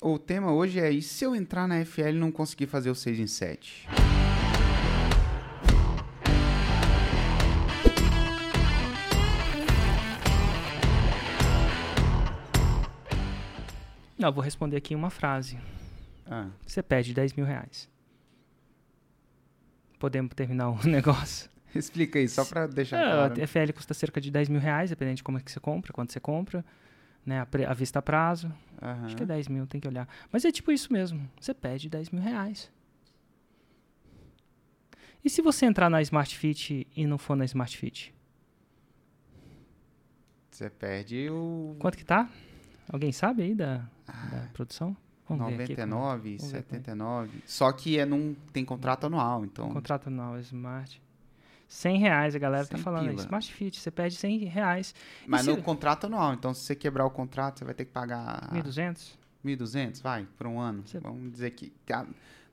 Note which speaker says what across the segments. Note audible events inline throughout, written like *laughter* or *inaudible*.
Speaker 1: O tema hoje é: e se eu entrar na FL e não conseguir fazer o 6 em 7?
Speaker 2: Não, eu vou responder aqui uma frase.
Speaker 1: Ah,
Speaker 2: Você perde 10 mil reais. Podemos terminar o *laughs* negócio?
Speaker 1: explica aí, só pra deixar
Speaker 2: É,
Speaker 1: claro.
Speaker 2: a FL custa cerca de 10 mil reais, dependendo de como é que você compra, quando você compra. Né, a, pre- a vista a prazo.
Speaker 1: Aham.
Speaker 2: Acho que é 10 mil, tem que olhar. Mas é tipo isso mesmo. Você perde 10 mil reais. E se você entrar na Smart Fit e não for na Smart Fit?
Speaker 1: Você perde o
Speaker 2: Quanto que tá? Alguém sabe aí da,
Speaker 1: Ah,
Speaker 2: da produção? Vamos ver aqui.
Speaker 1: 99,
Speaker 2: Vamos ver como é.
Speaker 1: 79. Só que é num, tem contrato anual, então.
Speaker 2: Contrato anual Smart. 100 reais, a galera tá
Speaker 1: 100
Speaker 2: falando aí.
Speaker 1: pila.
Speaker 2: Smart Fit, você perde 100 reais.
Speaker 1: Mas
Speaker 2: se-
Speaker 1: no contrato anual, então se você quebrar o contrato, você vai ter que pagar
Speaker 2: 1.200?
Speaker 1: 1.200, vai, por um ano.
Speaker 2: Você-
Speaker 1: Vamos dizer que.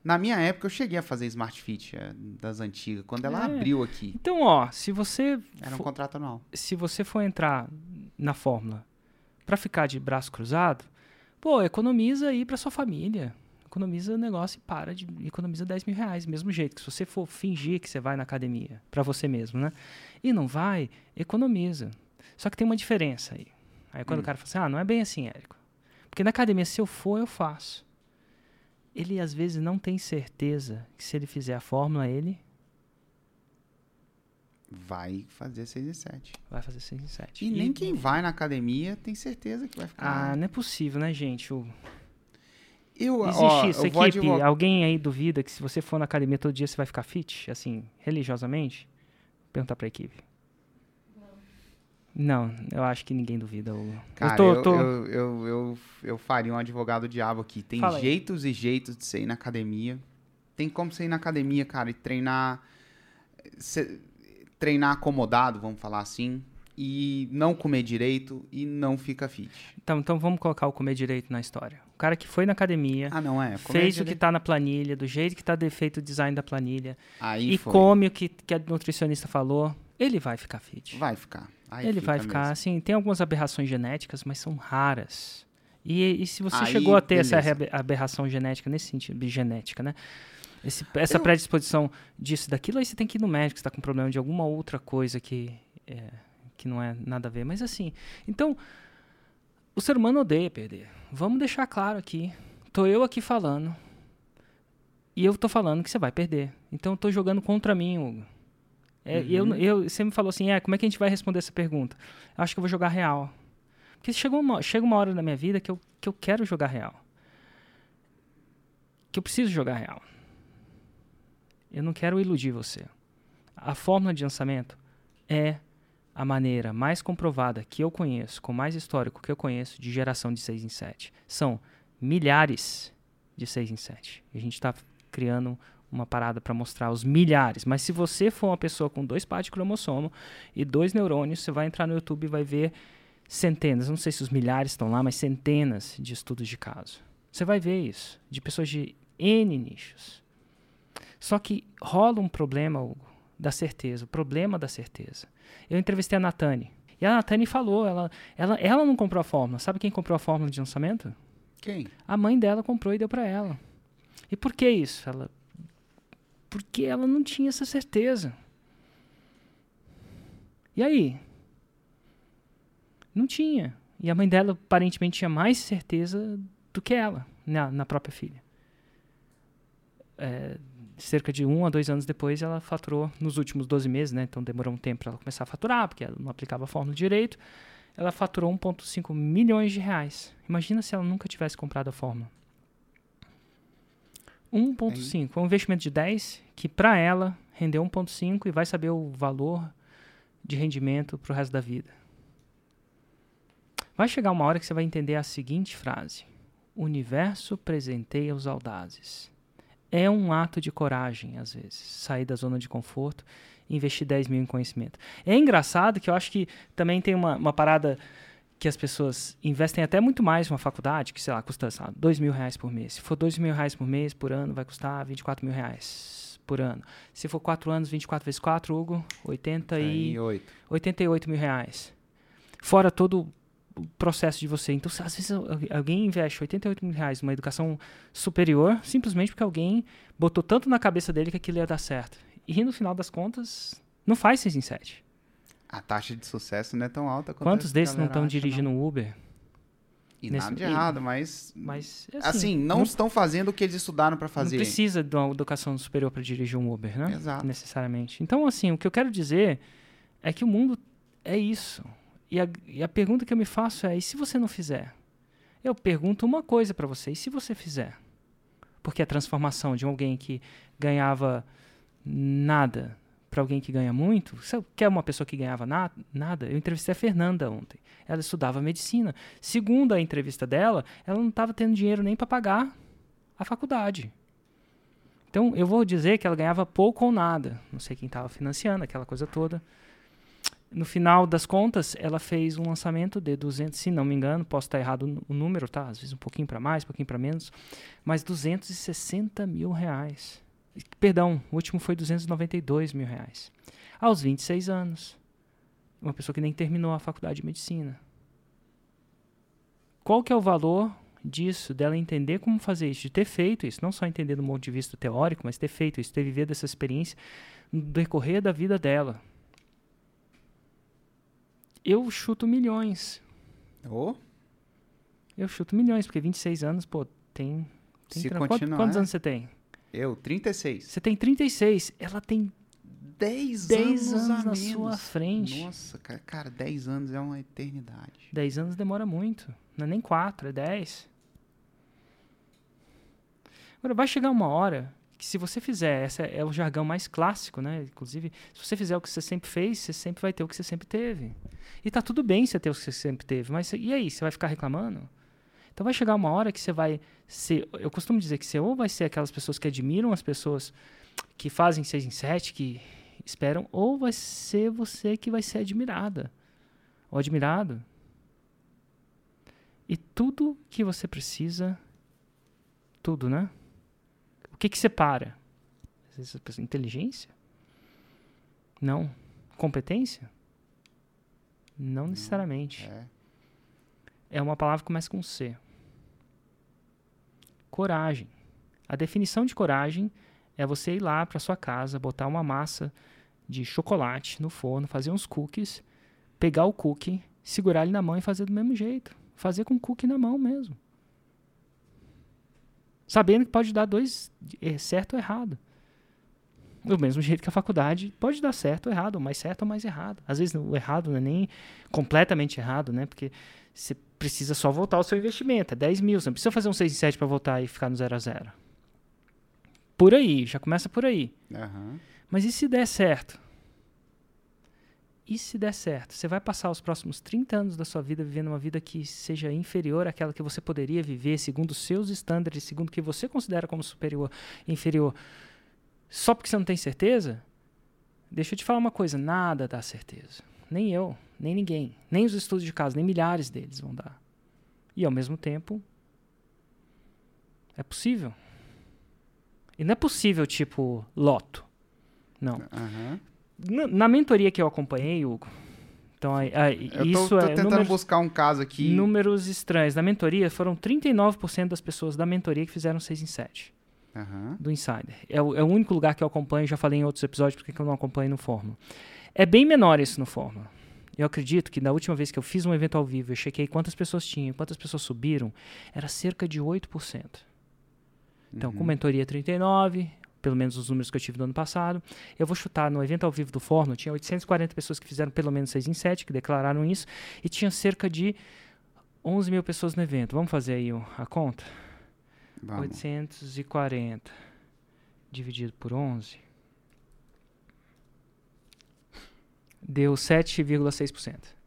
Speaker 1: Na minha época eu cheguei a fazer Smart Fit eh, das antigas, quando ela
Speaker 2: É.
Speaker 1: abriu aqui.
Speaker 2: Então, ó, se você
Speaker 1: Era um
Speaker 2: fo-
Speaker 1: contrato anual.
Speaker 2: se você for entrar na fórmula pra ficar de braço cruzado, pô, economiza aí pra sua família. Economiza o negócio e para de economiza 10 mil reais, mesmo jeito. Que se você for fingir que você vai na academia, pra você mesmo, né? E não vai, economiza. Só que tem uma diferença aí. Aí quando
Speaker 1: Hum.
Speaker 2: o cara fala assim, ah, não é bem assim, Érico. Porque na academia, se eu for, eu faço. Ele às vezes não tem certeza que se ele fizer a fórmula, ele
Speaker 1: Vai fazer 6 e 7.
Speaker 2: vai fazer 6 em 7.
Speaker 1: E nem quem vai na academia tem certeza que vai
Speaker 2: Ah,
Speaker 1: ficar.
Speaker 2: não é possível, né, gente? O-
Speaker 1: eu,
Speaker 2: Existe
Speaker 1: ó,
Speaker 2: isso, equipe?
Speaker 1: advogar-
Speaker 2: Alguém aí duvida que se você for na academia todo dia você vai ficar fit? Assim, religiosamente? Vou perguntar pra equipe. Não, eu acho que ninguém duvida. O...
Speaker 1: Cara,
Speaker 2: eu tô,
Speaker 1: eu,
Speaker 2: tô-
Speaker 1: eu, eu, eu, eu faria um advogado diabo aqui. Tem
Speaker 2: Fala aí.
Speaker 1: jeitos e jeitos de você ir na academia. Tem como você ir na academia, cara, e treinar. cê- treinar acomodado, vamos falar assim. E não comer direito e não fica fit.
Speaker 2: Então, então vamos colocar o comer direito na história. O cara que foi na academia,
Speaker 1: Ah, não é?
Speaker 2: Fez o que
Speaker 1: direito-
Speaker 2: tá na planilha, do jeito que tá defeito o design da planilha,
Speaker 1: Aí
Speaker 2: e
Speaker 1: foi.
Speaker 2: come o que, que a nutricionista falou, ele vai ficar fit.
Speaker 1: Vai ficar. Aí
Speaker 2: ele vai
Speaker 1: fica
Speaker 2: ficar,
Speaker 1: mesmo.
Speaker 2: assim, tem algumas aberrações genéticas, mas são raras. E, e se você
Speaker 1: Aí,
Speaker 2: chegou a ter essa
Speaker 1: beleza.
Speaker 2: rebe- aberração genética, nesse sentido, genética, né? Esse- essa
Speaker 1: Eu-
Speaker 2: predisposição disso, daquilo, aí você tem que ir no médico, você tá com problema de alguma outra coisa que, é, que não é nada a ver. Mas assim, então, o ser humano odeia perder. Vamos deixar claro aqui. Tô eu aqui falando. E eu tô falando que você vai perder. Então eu tô jogando contra mim, Hugo. É, e eu,
Speaker 1: Uhum.
Speaker 2: eu, você me falou assim, é, como é que a gente vai responder essa pergunta? Eu acho que eu vou jogar real. Porque chegou uma, chega uma hora na minha vida que eu, que eu quero jogar real. Que eu preciso jogar real. Eu não quero iludir você. A fórmula de lançamento é a maneira mais comprovada que eu conheço, com mais histórico que eu conheço, de geração de 6 em 7. São milhares de 6 em 7. E a gente está criando uma parada para mostrar os milhares. Mas se você for uma pessoa com dois pares de cromossomo e dois neurônios, você vai entrar no YouTube e vai ver centenas, não sei se os milhares estão lá, mas centenas de estudos de caso. Você vai ver isso, de pessoas de N nichos. Só que rola um problema, Hugo, da certeza, o problema da certeza. Eu entrevistei a Natane. E a Natane falou, ela, ela, ela não comprou a fórmula. Sabe quem comprou a fórmula de lançamento?
Speaker 1: Quem?
Speaker 2: A mãe dela comprou e deu para ela. E por que isso? Ela, porque ela não tinha essa certeza. E aí? Não tinha. E a mãe dela aparentemente tinha mais certeza do que ela na, na própria filha. É, cerca de um a dois anos depois, ela faturou nos últimos 12 meses, né? Então demorou um tempo para ela começar a faturar, porque ela não aplicava a fórmula direito. Ela faturou 1,5 milhões de reais. Imagina se ela nunca tivesse comprado a fórmula. 1,5. É um investimento de 10 que para ela rendeu 1,5 e vai saber o valor de rendimento para o resto da vida. Vai chegar uma hora que você vai entender a seguinte frase: O universo presenteia os audazes. É um ato de coragem, às vezes, sair da zona de conforto e investir 10 mil em conhecimento. É engraçado que eu acho que também tem uma, uma parada que as pessoas investem até muito mais numa faculdade, que, sei lá, custa, lá, 2 mil reais por mês. Se for 2 mil reais por mês, por ano, vai custar 24 mil reais por ano. Se for 4 anos, 24 vezes 4, Hugo, 80 e...
Speaker 1: Aí, oito.
Speaker 2: 88 mil reais. Fora todo processo de você. Então, às vezes alguém investe 88 mil reais numa educação superior simplesmente porque alguém botou tanto na cabeça dele que aquilo ia dar certo. E no final das contas, não faz 6 em 7.
Speaker 1: A taxa de sucesso não é tão alta quanto
Speaker 2: Quantos desses não estão dirigindo um Uber?
Speaker 1: E Nesse, nada de errado, mas.
Speaker 2: Mas.
Speaker 1: Assim, assim não, não, estão fazendo o que eles estudaram para fazer.
Speaker 2: Não precisa de uma educação superior para dirigir um Uber, né?
Speaker 1: Exato.
Speaker 2: Necessariamente. Então, assim, o que eu quero dizer é que o mundo é isso. E a, e a pergunta que eu me faço é: e se você não fizer? Eu pergunto uma coisa para você: e se você fizer? Porque a transformação de alguém que ganhava nada para alguém que ganha muito, você quer uma pessoa que ganhava na, nada? Eu entrevistei a Fernanda ontem. Ela estudava medicina. Segundo a entrevista dela, ela não estava tendo dinheiro nem para pagar a faculdade. Então, eu vou dizer que ela ganhava pouco ou nada. Não sei quem estava financiando, aquela coisa toda. No final das contas, ela fez um lançamento de 200, se não me engano, posso estar errado o número, tá? Às vezes um pouquinho para mais, um pouquinho para menos, mas 260 mil reais. Perdão, o último foi 292 mil reais. Aos 26 anos. Uma pessoa que nem terminou a faculdade de medicina. Qual que é o valor disso, dela entender como fazer isso, de ter feito isso, não só entender do ponto de vista teórico, mas ter feito isso, ter vivido essa experiência no decorrer da vida dela. Eu chuto milhões.
Speaker 1: Oh.
Speaker 2: Eu chuto milhões, porque 26 anos, pô, tem. tem
Speaker 1: Se
Speaker 2: tra... continuar, quantos anos você tem?
Speaker 1: Eu, 36.
Speaker 2: Você tem 36. Ela tem
Speaker 1: 10,
Speaker 2: 10
Speaker 1: anos,
Speaker 2: anos na
Speaker 1: menos.
Speaker 2: sua frente.
Speaker 1: Nossa, cara, cara, 10 anos é uma eternidade.
Speaker 2: 10 anos demora muito. Não é nem 4, é 10. Agora, vai chegar uma hora que se você fizer, esse é o jargão mais clássico, né? Inclusive, se você fizer o que você sempre fez, você sempre vai ter o que você sempre teve. E tá tudo bem você ter o que você sempre teve, mas e aí, você vai ficar reclamando? Então vai chegar uma hora que você vai ser, eu costumo dizer que você ou vai ser aquelas pessoas que admiram as pessoas que fazem seis em sete, que esperam, ou vai ser você que vai ser admirada ou admirado. E tudo que você precisa, tudo, né? O que que separa? Inteligência? Não. Competência? Não necessariamente.
Speaker 1: É.
Speaker 2: é uma palavra que começa com C. Coragem. A definição de coragem é você ir lá para sua casa, botar uma massa de chocolate no forno, fazer uns cookies, pegar o cookie, segurar ele na mão e fazer do mesmo jeito. Fazer com o cookie na mão mesmo sabendo que pode dar dois é, certo ou errado. Do mesmo jeito que a faculdade pode dar certo ou errado, ou mais certo ou mais errado. Às vezes o errado não é nem completamente errado, né? Porque você precisa só voltar o seu investimento. É 10 mil. Você não precisa fazer um 6 e 7 para voltar e ficar no 0 a 0 Por aí, já começa por aí.
Speaker 1: Uhum.
Speaker 2: Mas e se der certo? E se der certo? Você vai passar os próximos 30 anos da sua vida vivendo uma vida que seja inferior àquela que você poderia viver, segundo os seus estándares, segundo o que você considera como superior inferior, só porque você não tem certeza? Deixa eu te falar uma coisa: nada dá certeza. Nem eu, nem ninguém. Nem os estudos de caso, nem milhares deles vão dar. E ao mesmo tempo, é possível. E não é possível, tipo, loto. Não.
Speaker 1: Uhum
Speaker 2: na, na mentoria que eu acompanhei, Hugo, então, aí,
Speaker 1: eu
Speaker 2: isso
Speaker 1: tô, tô
Speaker 2: é
Speaker 1: tentando
Speaker 2: números,
Speaker 1: buscar um caso aqui.
Speaker 2: Números estranhos. Na mentoria, foram 39% das pessoas da mentoria que fizeram 6 em 7.
Speaker 1: Uhum.
Speaker 2: Do Insider. É o, é o, único lugar que eu acompanho, já falei em outros episódios porque eu não acompanho no Fórmula. É bem menor isso no Fórmula. Eu acredito que na última vez que eu fiz um evento ao vivo, eu chequei quantas pessoas tinham, quantas pessoas subiram, era cerca de 8%. Então, uhum. com mentoria 39, pelo menos os números que eu tive no ano passado. Eu vou chutar no evento ao vivo do Forno, tinha 840 pessoas que fizeram pelo menos 6 em 7, que declararam isso, e tinha cerca de 11 mil pessoas no evento. Vamos fazer aí a conta?
Speaker 1: Vamos.
Speaker 2: 840 dividido por 11 deu 7,6%.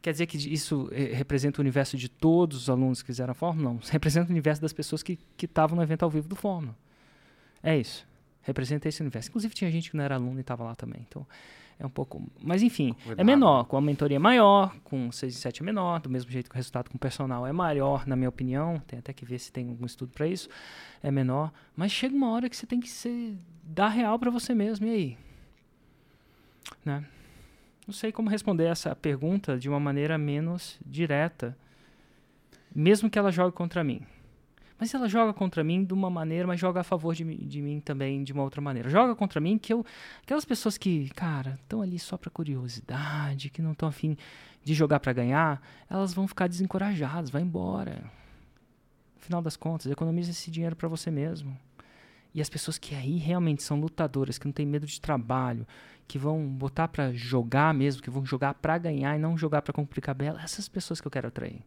Speaker 2: Quer dizer que isso eh, representa o universo de todos os alunos que fizeram a fórmula? Não. *laughs* Representa o universo das pessoas que estavam no evento ao vivo do Fórmula. É isso. Representa esse universo. Inclusive tinha gente que não era aluno e estava lá também. Então é um pouco. Mas enfim, é Cuidado. é menor. Com a mentoria maior, com 6 e 7 é menor. Do mesmo jeito que o resultado com o personal é maior, na minha opinião. Tem até que ver se tem algum estudo para isso. É menor. Mas chega uma hora que você tem que ser, dar real para você mesmo. E aí? Né? Não sei como responder essa pergunta de uma maneira menos direta, mesmo que ela jogue contra mim. Mas ela joga contra mim de uma maneira, mas joga a favor de, de mim também de uma outra maneira. Joga contra mim que eu. Aquelas pessoas que, cara, estão ali só pra curiosidade, que não estão afim de jogar para ganhar, elas vão ficar desencorajadas, vai embora. No final das contas, economize esse dinheiro para você mesmo. E as pessoas que aí realmente são lutadoras, que não tem medo de trabalho, que vão botar para jogar mesmo, que vão jogar para ganhar e não jogar para complicar bela, essas pessoas que eu quero atrair.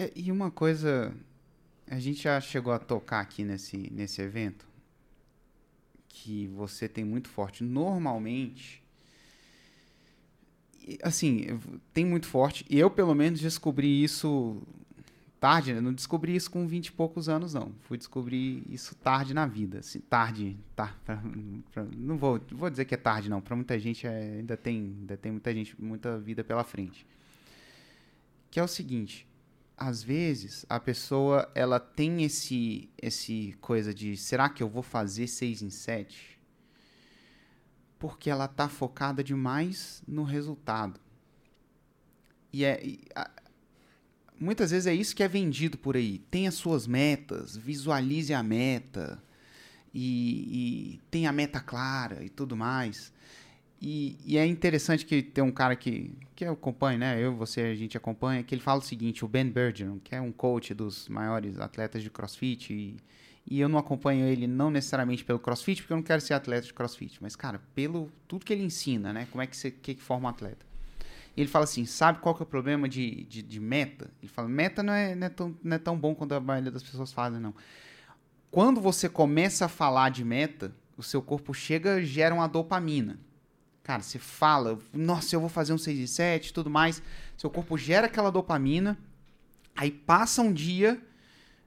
Speaker 1: É, e uma coisa, a gente já chegou a tocar aqui nesse, nesse evento, que você tem muito forte. Normalmente, assim, tem muito forte. E eu, pelo menos, descobri isso tarde, né? Não descobri isso com 20 e poucos anos, não. Fui descobrir isso tarde na vida. Assim, tarde, tá, *laughs* pra, pra, não vou, vou dizer que é tarde, não. Para muita gente é, ainda, tem, ainda tem muita gente, muita vida pela frente. Que é o seguinte, às vezes a pessoa ela tem esse esse coisa de será que eu vou fazer seis em sete? Porque ela tá focada demais no resultado. E é e, a, muitas vezes é isso que é vendido por aí. As suas metas visualize a meta e, e tem a meta clara e tudo mais e, e, é interessante que tem um cara que, que eu acompanho, né? Eu, você, a gente acompanha, que ele fala o seguinte, o Ben Bergeron, que é um coach dos maiores atletas de crossfit, e, e eu não acompanho ele não necessariamente pelo crossfit, porque eu não quero ser atleta de crossfit, mas, cara, pelo tudo que ele ensina, né? Como é que você que, que forma um atleta. E ele fala assim, sabe qual que é o problema de, de, de meta? Ele fala, meta não é, não, é tão, não é tão bom quanto a maioria das pessoas fazem, não. Quando você começa a falar de meta, o seu corpo chega gera uma dopamina Cara, você fala, nossa, eu vou fazer um 6 e 7 e tudo mais. Seu corpo gera aquela dopamina. Aí passa um dia,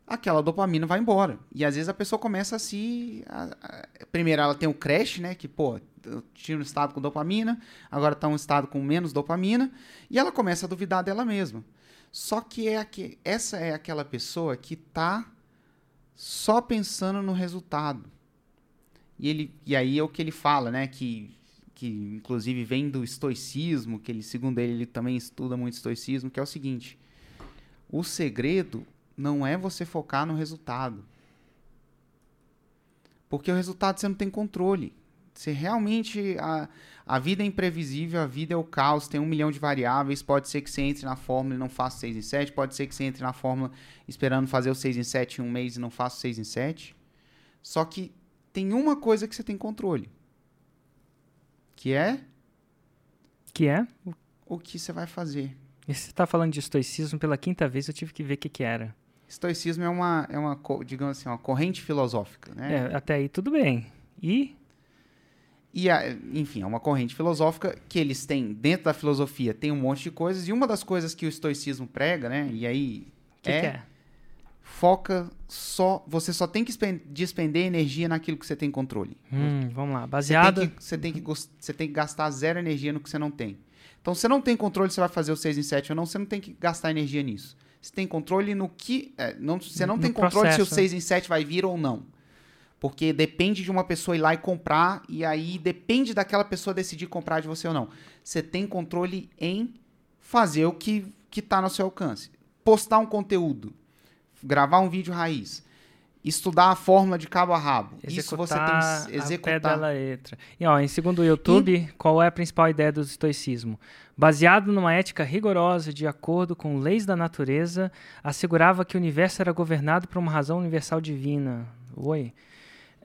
Speaker 1: aquela dopamina vai embora. E às vezes a pessoa começa a se. A, a, primeiro ela tem o crash, né? Que, pô, eu tinha um estado com dopamina, agora tá um estado com menos dopamina. E ela começa a duvidar dela mesma. Só que é aqui, essa é aquela pessoa que tá só pensando no resultado. E, ele, e aí é o que ele fala, né? Que que inclusive vem do estoicismo, que ele, segundo ele, ele também estuda muito estoicismo, que é o seguinte: o segredo não é você focar no resultado. Porque o resultado você não tem controle. Você realmente. A, a vida é imprevisível, a vida é o caos, tem um milhão de variáveis. Pode ser que você entre na fórmula e não faça 6 em 7. Pode ser que você entre na fórmula esperando fazer o 6 em 7 em um mês e não faça o 6 em 7. Só que tem uma coisa que você tem controle que é?
Speaker 2: Que é?
Speaker 1: O que você vai fazer.
Speaker 2: E você está falando de estoicismo pela quinta vez, eu tive que ver o que, que era.
Speaker 1: Estoicismo é uma, é uma, digamos assim, uma corrente filosófica, né?
Speaker 2: É, até aí tudo bem. E?
Speaker 1: E, a, enfim, é uma corrente filosófica que eles têm, dentro da filosofia, tem um monte de coisas, e uma das coisas que o estoicismo prega, né, e aí
Speaker 2: que é, que é?
Speaker 1: Foca só. Você só tem que despender energia naquilo que você tem controle.
Speaker 2: Hum, vamos lá. Baseado.
Speaker 1: Você tem, que, você, tem que, você tem que gastar zero energia no que você não tem. Então, você não tem controle se vai fazer o 6 em 7 ou não, você não tem que gastar energia nisso. Você tem controle no que. É, não, você não no tem controle processo. se o 6 em 7 vai vir ou não. Porque depende de uma pessoa ir lá e comprar, e aí depende daquela pessoa decidir comprar de você ou não. Você tem controle em fazer o que está no seu alcance. Postar um conteúdo gravar um vídeo raiz, estudar a fórmula de cabo a rabo.
Speaker 2: Executar Isso você tem que executar. A pé da letra. E, ó, em segundo o YouTube, e... qual é a principal ideia do estoicismo? Baseado numa ética rigorosa de acordo com leis da natureza, assegurava que o universo era governado por uma razão universal divina. Oi.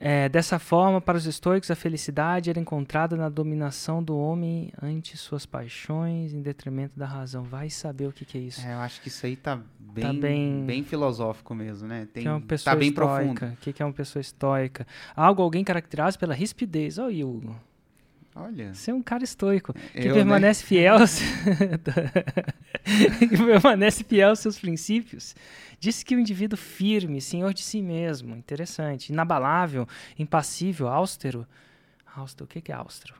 Speaker 2: É, dessa forma, para os estoicos, a felicidade era encontrada na dominação do homem ante suas paixões, em detrimento da razão. Vai saber o que, que é isso.
Speaker 1: É, eu acho que isso aí tá bem, tá bem... bem filosófico mesmo, né?
Speaker 2: Tem, que é uma pessoa tá bem estoica. O que, que é uma pessoa estoica? Algo, alguém caracterizado pela rispidez. Olha, Hugo.
Speaker 1: Olha.
Speaker 2: Você é um cara estoico. Que eu, permanece né? fiel. *laughs* que permanece fiel aos seus princípios. Disse que o indivíduo firme, senhor de si mesmo, interessante, inabalável, impassível, austero. Austero, o que é austero?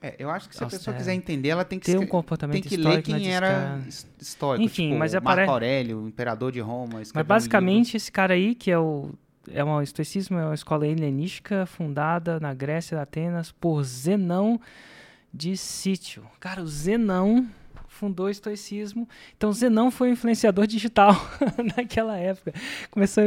Speaker 1: É, eu acho que se a pessoa quiser entender, ela tem que
Speaker 2: ter um comportamento
Speaker 1: tem que ler quem era histórico.
Speaker 2: Enfim,
Speaker 1: tipo,
Speaker 2: mas
Speaker 1: apare... Marco Aurélio, imperador de Roma.
Speaker 2: Mas basicamente um esse cara aí que é o é uma, o estoicismo é uma escola helenística fundada na Grécia Atenas por Zenão de Sítio. Cara, o Zenão fundou o estoicismo. Então, Zenão foi um influenciador digital *laughs* naquela época. Começou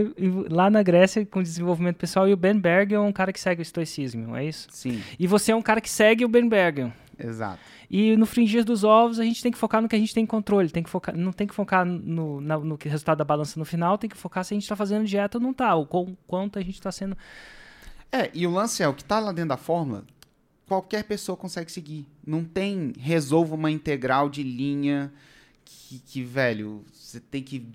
Speaker 2: lá na Grécia com desenvolvimento pessoal e o Ben Bergen é um cara que segue o estoicismo, é isso?
Speaker 1: Sim.
Speaker 2: E você é um cara que segue o Ben Bergen.
Speaker 1: Exato.
Speaker 2: E no fringir dos ovos, a gente tem que focar no que a gente tem controle. Tem que focar, não tem que focar no, no, no resultado da balança no final, tem que focar se a gente está fazendo dieta ou não está, ou com, quanto a gente está sendo.
Speaker 1: É, e o lance é, o que está lá dentro da fórmula, qualquer pessoa consegue seguir. Não tem resolva uma integral de linha que, que velho, você tem que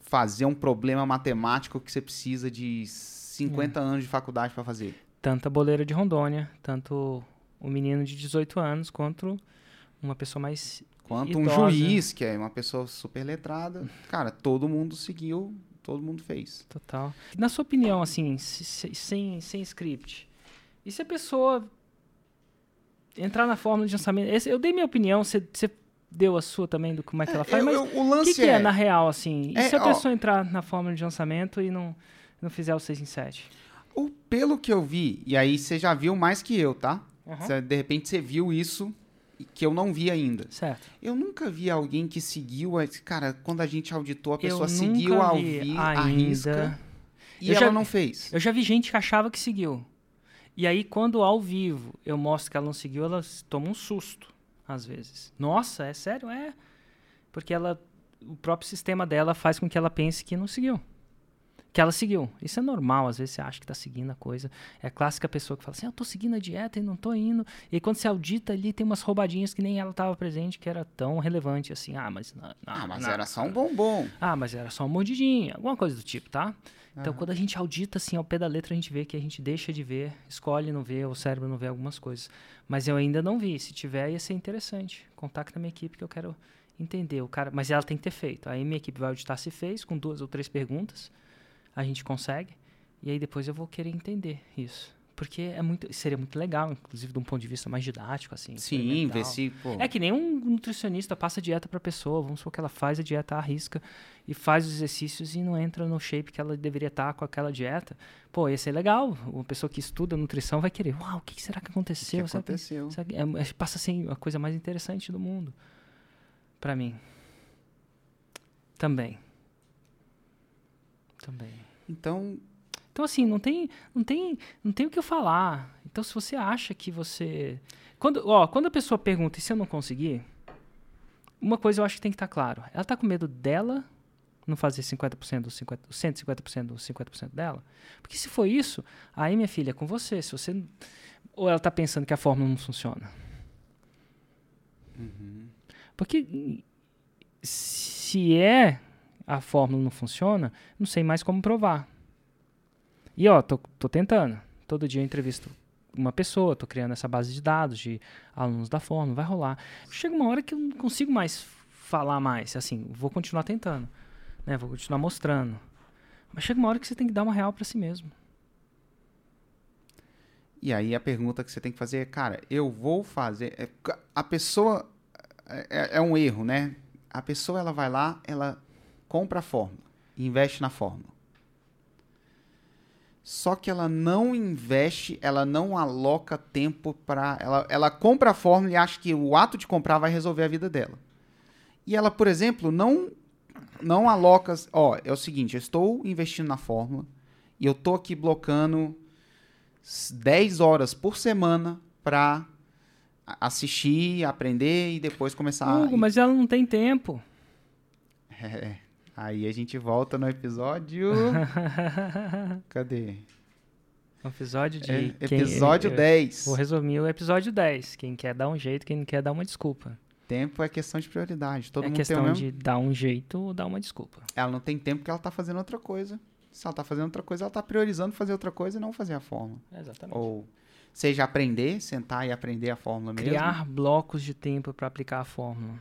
Speaker 1: fazer um problema matemático que você precisa de 50 é. anos de faculdade para fazer.
Speaker 2: Tanto a boleira de Rondônia, tanto um menino de 18 anos quanto uma pessoa mais
Speaker 1: quanto
Speaker 2: idosa.
Speaker 1: um juiz que é uma pessoa super letrada. Cara todo mundo seguiu todo mundo fez.
Speaker 2: Total. Na sua opinião assim sem sem script e se a pessoa entrar na fórmula de lançamento? Eu dei minha opinião você deu a sua também do como é que ela faz
Speaker 1: eu,
Speaker 2: mas
Speaker 1: eu, o lance
Speaker 2: que, que é, é, na real assim? E
Speaker 1: é,
Speaker 2: se a pessoa ó, entrar na fórmula de lançamento e não não fizer o 6 em 7
Speaker 1: o, pelo que eu vi e aí você já viu mais que eu tá Uhum. De repente você viu isso que eu não vi ainda.
Speaker 2: Certo.
Speaker 1: Eu nunca vi alguém que seguiu. Cara, quando a gente auditou, a pessoa seguiu ao vi a risca e eu ela já, não fez.
Speaker 2: Eu já vi gente que achava que seguiu. E aí, quando ao vivo eu mostro que ela não seguiu, ela toma um susto, às vezes. Nossa, é sério? É. Porque ela, o próprio sistema dela faz com que ela pense que não seguiu que ela seguiu. Isso é normal, às vezes você acha que está seguindo a coisa. É a clássica pessoa que fala assim, ah, eu estou seguindo a dieta e não estou indo. E quando você audita ali, tem umas roubadinhas que nem ela estava presente, que era tão relevante assim. Ah, mas... Não,
Speaker 1: ah, mas não, era só um bombom.
Speaker 2: Ah, mas era só uma mordidinha. Alguma coisa do tipo, tá? Então, quando a gente audita assim ao pé da letra, a gente vê que a gente deixa de ver, escolhe não ver, o cérebro não vê algumas coisas. Mas eu ainda não vi. Se tiver, ia ser interessante. Contacta a minha equipe que eu quero entender. O cara, mas ela tem que ter feito. Aí minha equipe vai auditar se fez, com duas ou três perguntas a gente consegue. E aí depois eu vou querer entender isso. Porque é muito, seria muito legal, inclusive de um ponto de vista mais didático, assim.
Speaker 1: Sim, ver se. Pô.
Speaker 2: É que nem um nutricionista passa dieta para a pessoa, vamos supor que ela faz a dieta à risca e faz os exercícios e não entra no shape que ela deveria estar com aquela dieta. Pô, ia ser legal. Uma pessoa que estuda nutrição vai querer, uau, o que será que aconteceu?
Speaker 1: O que aconteceu?
Speaker 2: Sabe, é, é, passa a ser a coisa mais interessante do mundo. para mim. Também. Também.
Speaker 1: Então,
Speaker 2: então assim, não tem, não tem, não tem o que eu falar. Então se você acha que você quando, ó, quando a pessoa pergunta, e se eu não conseguir? Uma coisa eu acho que tem que estar tá claro. Ela está com medo dela não fazer 50% dos 50, 150% dos 50% dela? Porque se for isso, aí minha filha é com você. Se você ou ela está pensando que a fórmula não funciona.
Speaker 1: Uhum.
Speaker 2: Porque se é a fórmula não funciona, não sei mais como provar. E ó, tô, tô tentando. Todo dia eu entrevisto uma pessoa, tô criando essa base de dados de alunos da fórmula, vai rolar. Chega uma hora que eu não consigo mais falar mais, assim, vou continuar tentando, né? Vou continuar mostrando. Mas chega uma hora que você tem que dar uma real para si mesmo.
Speaker 1: E aí a pergunta que você tem que fazer é, cara, eu vou fazer. É, a pessoa é, é, é um erro, né? A pessoa ela vai lá, ela compra a fórmula e investe na fórmula. Só que ela não investe, ela não aloca tempo para. Ela, ela compra a fórmula e acha que o ato de comprar vai resolver a vida dela. E ela, por exemplo, não, não aloca. Ó, é o seguinte: eu estou investindo na fórmula e eu estou aqui blocando 10 horas por semana para assistir, aprender e depois começar.
Speaker 2: Hugo, a... mas ela não tem tempo.
Speaker 1: É. Aí a gente volta no episódio. *laughs* Cadê?
Speaker 2: O episódio de. É,
Speaker 1: episódio quem, 10.
Speaker 2: Vou resumir o episódio 10. Quem quer dar um jeito, quem não quer dar uma desculpa.
Speaker 1: Tempo é questão de prioridade. Todo
Speaker 2: é
Speaker 1: mundo
Speaker 2: questão
Speaker 1: tem
Speaker 2: de dar um jeito ou dar uma desculpa.
Speaker 1: Ela não tem tempo porque ela tá fazendo outra coisa. Se ela tá fazendo outra coisa, ela tá priorizando fazer outra coisa e não fazer a fórmula.
Speaker 2: Exatamente.
Speaker 1: Ou seja, aprender, sentar e aprender a fórmula
Speaker 2: Criar mesmo. Criar blocos de tempo para aplicar a fórmula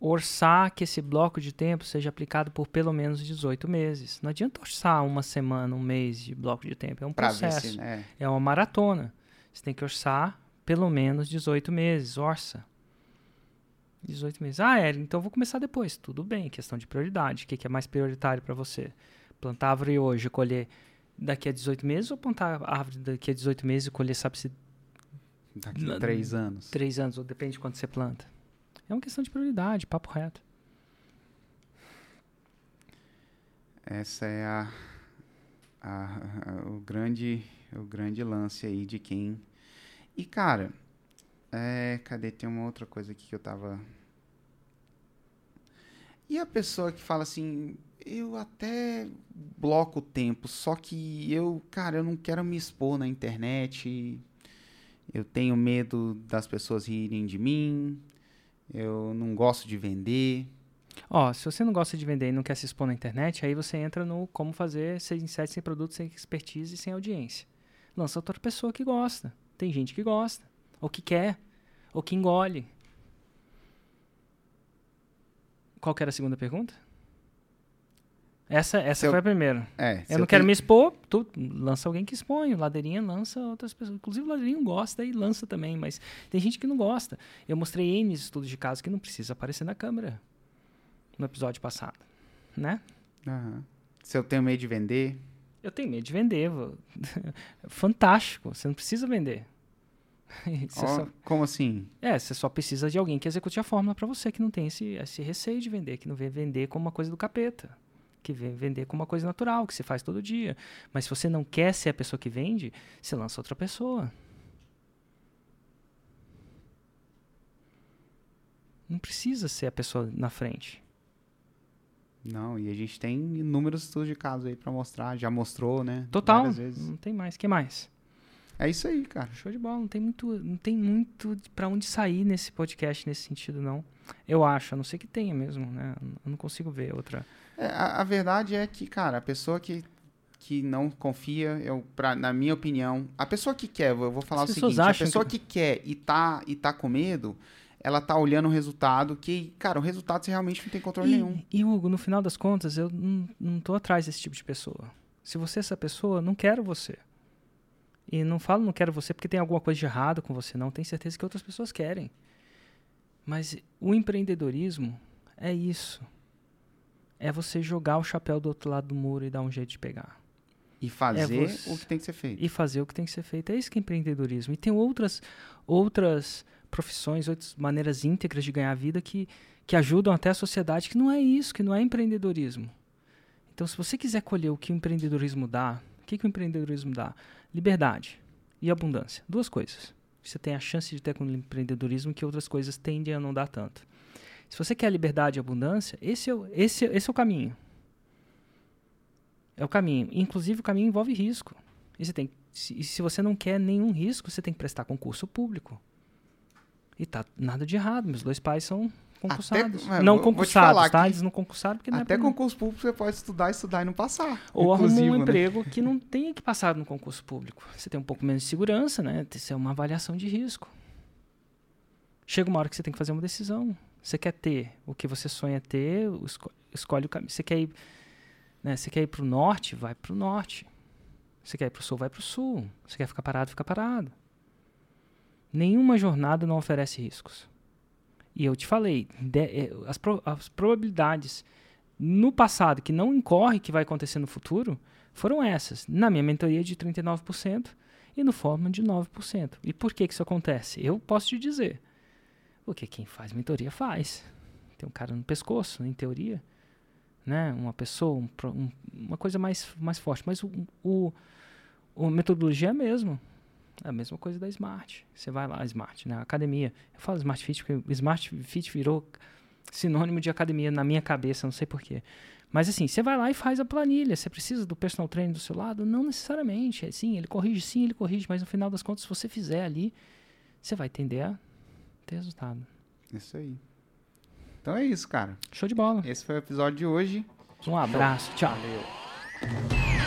Speaker 2: orçar que esse bloco de tempo seja aplicado por pelo menos 18 meses. Não adianta orçar uma semana, um mês de bloco de tempo. É um processo. Se, né? É uma maratona. Você tem que orçar pelo menos 18 meses. Orça. 18 meses. Ah, é, então eu vou começar depois. Tudo bem, questão de prioridade. O que, que é mais prioritário para você? Plantar árvore hoje e colher daqui a 18 meses ou plantar árvore daqui a 18 meses e colher, sabe-se,
Speaker 1: Daqui a três anos.
Speaker 2: 3 anos, ou depende de quando você planta. É uma questão de prioridade, papo reto.
Speaker 1: Essa é a, a- a- o grande o grande lance aí de quem. E cara, é, cadê? Tem uma outra coisa aqui que eu tava. E a pessoa que fala assim, eu até bloco o tempo, só que eu, cara, eu não quero me expor na internet. Eu tenho medo das pessoas rirem de mim. Eu não gosto de vender.
Speaker 2: Ó, se você não gosta de vender e não quer se expor na internet, aí você entra no como fazer sem site, sem produto, sem expertise e sem audiência. Lança outra pessoa que gosta. Tem gente que gosta, ou que quer, ou que engole. Qual que era a segunda pergunta? Essa, essa
Speaker 1: eu-
Speaker 2: foi a primeira.
Speaker 1: É,
Speaker 2: Eu não quero me expor, tu lança alguém que expõe. Ladeirinha lança outras pessoas. Inclusive, o Ladeirinho gosta e lança também, mas tem gente que não gosta. Eu mostrei N estudos de caso que não precisa aparecer na câmera no episódio passado, né?
Speaker 1: Aham. Se eu tenho medo de vender,
Speaker 2: Eu tenho medo de vender. *laughs* Fantástico, você não precisa vender. *laughs*
Speaker 1: Ó,
Speaker 2: só-
Speaker 1: como assim?
Speaker 2: é, você só precisa de alguém que execute a fórmula para você, que não tem esse, esse receio de vender, que não vê vender como uma coisa do capeta, que vender como uma coisa natural, que se faz todo dia. Mas se você não quer ser a pessoa que vende, você lança outra pessoa. Não precisa ser a pessoa na frente.
Speaker 1: Não, e a gente tem inúmeros estudos de caso aí pra mostrar, já mostrou, né?
Speaker 2: Total. Não tem mais. que mais?
Speaker 1: É isso aí, cara.
Speaker 2: Show de bola. Não tem muito, não tem muito para onde sair nesse podcast nesse sentido, não. Eu acho, a não ser que tenha mesmo, né? Eu não consigo ver outra.
Speaker 1: É, a, a verdade é que, cara, a pessoa que, que não confia, eu, pra, na minha opinião, a pessoa que quer, eu vou falar
Speaker 2: As
Speaker 1: o seguinte, a pessoa que... quer e tá, e tá com medo, ela tá olhando o resultado, que, cara, o resultado você realmente não tem controle nenhum.
Speaker 2: E, e, Hugo, no final das contas, eu não, não tô atrás desse tipo de pessoa. Se você é essa pessoa, não quero você. E não falo não quero você porque tem alguma coisa de errado com você, não. Tenho certeza que outras pessoas querem. Mas o empreendedorismo é isso. É você jogar o chapéu do outro lado do muro e dar um jeito de pegar.
Speaker 1: E fazer
Speaker 2: você-
Speaker 1: o que tem que ser feito.
Speaker 2: E fazer o que tem que ser feito. É isso que é empreendedorismo. E tem outras, outras profissões, outras maneiras íntegras de ganhar vida que, que ajudam até a sociedade, que não é isso, que não é empreendedorismo. Então, se você quiser colher o que o empreendedorismo dá, o que, que o empreendedorismo dá? Liberdade e abundância. Duas coisas. Você tem a chance de ter com o empreendedorismo que outras coisas tendem a não dar tanto. Se você quer liberdade e abundância, esse é o, esse, esse é o caminho. É o caminho. Inclusive, o caminho envolve risco. E, você tem, se, se você não quer nenhum risco, você tem que prestar concurso público. E tá nada de errado. Meus dois pais são concursados. não
Speaker 1: vou- vou te
Speaker 2: concursados, tá? Eles não concursaram porque não é
Speaker 1: Até
Speaker 2: pra-
Speaker 1: concurso público você pode estudar, estudar e não passar.
Speaker 2: ou arruma
Speaker 1: Inclusive,
Speaker 2: um
Speaker 1: né?
Speaker 2: emprego que não tenha que passar no concurso público. Você tem um pouco menos de segurança, né? Isso é uma avaliação de risco. Chega uma hora que você tem que fazer uma decisão. Você quer ter o que você sonha ter, esco- escolhe o caminho. Você quer ir, né? Você quer ir para o norte, vai para o norte. Você quer ir para o sul, vai para o sul. Você quer ficar parado, fica parado. Nenhuma jornada não oferece riscos. E eu te falei, de- eh, as, pro- as probabilidades no passado que não incorre que vai acontecer no futuro foram essas. Na minha mentoria de 39% e no Fórmula de 9%. E por que, que isso acontece? Eu posso te dizer. Porque quem faz mentoria faz. Tem um cara no pescoço, em teoria. Né? Uma pessoa, um um- uma coisa mais, mais forte. Mas o, o, o- metodologia é a mesma. É a mesma coisa da Smart. Você vai lá, Smart, né? Academia. Eu falo Smart Fit porque Smart Fit virou sinônimo de academia na minha cabeça, não sei porquê. Mas assim, você vai lá e faz a planilha. Você precisa do personal trainer do seu lado? Não necessariamente. É, sim, ele corrige, sim, ele corrige. Mas no final das contas, se você fizer ali, você vai tender a ter resultado.
Speaker 1: Isso aí. Então é isso, cara.
Speaker 2: Show de bola.
Speaker 1: Esse foi o episódio de hoje.
Speaker 2: Um abraço. Tchau.
Speaker 1: Valeu.